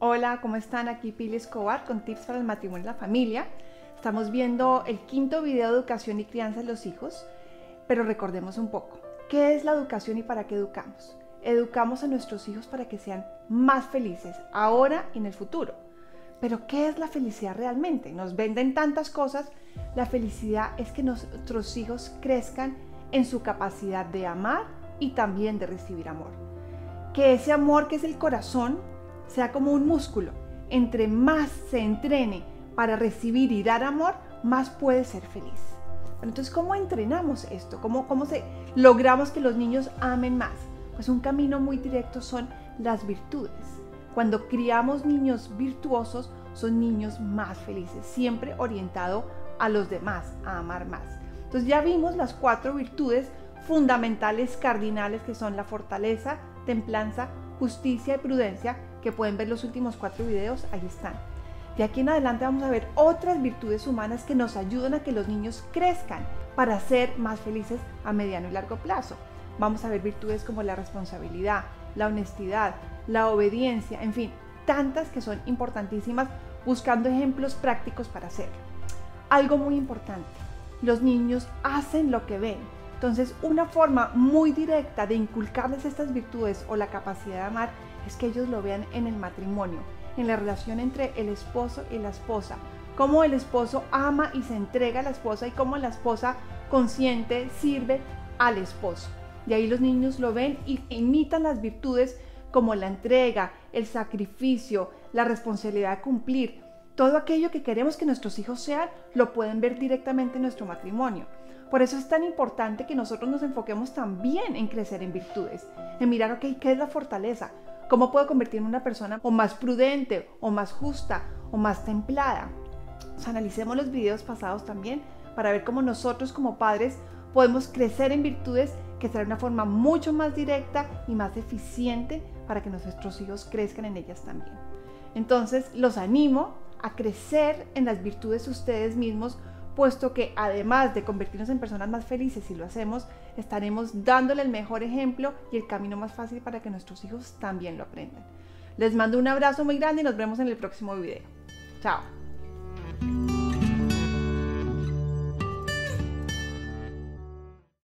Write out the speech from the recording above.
Hola, ¿cómo están? Aquí Pili Escobar con tips para el matrimonio y la familia. Estamos viendo el quinto video de educación y crianza de los hijos, pero recordemos un poco, ¿qué es la educación y para qué educamos? Educamos a nuestros hijos para que sean más felices ahora y en el futuro. Pero ¿qué es la felicidad realmente? Nos venden tantas cosas. La felicidad es que nuestros hijos crezcan en su capacidad de amar y también de recibir amor que ese amor que es el corazón sea como un músculo. Entre más se entrene para recibir y dar amor, más puede ser feliz. entonces, ¿cómo entrenamos esto? ¿Cómo, ¿Cómo se logramos que los niños amen más? Pues un camino muy directo son las virtudes. Cuando criamos niños virtuosos, son niños más felices, siempre orientado a los demás, a amar más. Entonces ya vimos las cuatro virtudes fundamentales cardinales que son la fortaleza, templanza, justicia y prudencia, que pueden ver los últimos cuatro videos, ahí están. De aquí en adelante vamos a ver otras virtudes humanas que nos ayudan a que los niños crezcan para ser más felices a mediano y largo plazo. Vamos a ver virtudes como la responsabilidad, la honestidad, la obediencia, en fin, tantas que son importantísimas buscando ejemplos prácticos para hacerlo. Algo muy importante, los niños hacen lo que ven, entonces, una forma muy directa de inculcarles estas virtudes o la capacidad de amar es que ellos lo vean en el matrimonio, en la relación entre el esposo y la esposa. Cómo el esposo ama y se entrega a la esposa y cómo la esposa consciente sirve al esposo. Y ahí los niños lo ven y imitan las virtudes como la entrega, el sacrificio, la responsabilidad de cumplir. Todo aquello que queremos que nuestros hijos sean, lo pueden ver directamente en nuestro matrimonio. Por eso es tan importante que nosotros nos enfoquemos también en crecer en virtudes, en mirar, ok, ¿qué es la fortaleza? ¿Cómo puedo convertirme en una persona o más prudente, o más justa, o más templada? analicemos los videos pasados también para ver cómo nosotros como padres podemos crecer en virtudes que será una forma mucho más directa y más eficiente para que nuestros hijos crezcan en ellas también. Entonces, los animo a crecer en las virtudes ustedes mismos puesto que además de convertirnos en personas más felices si lo hacemos, estaremos dándole el mejor ejemplo y el camino más fácil para que nuestros hijos también lo aprendan. Les mando un abrazo muy grande y nos vemos en el próximo video. Chao.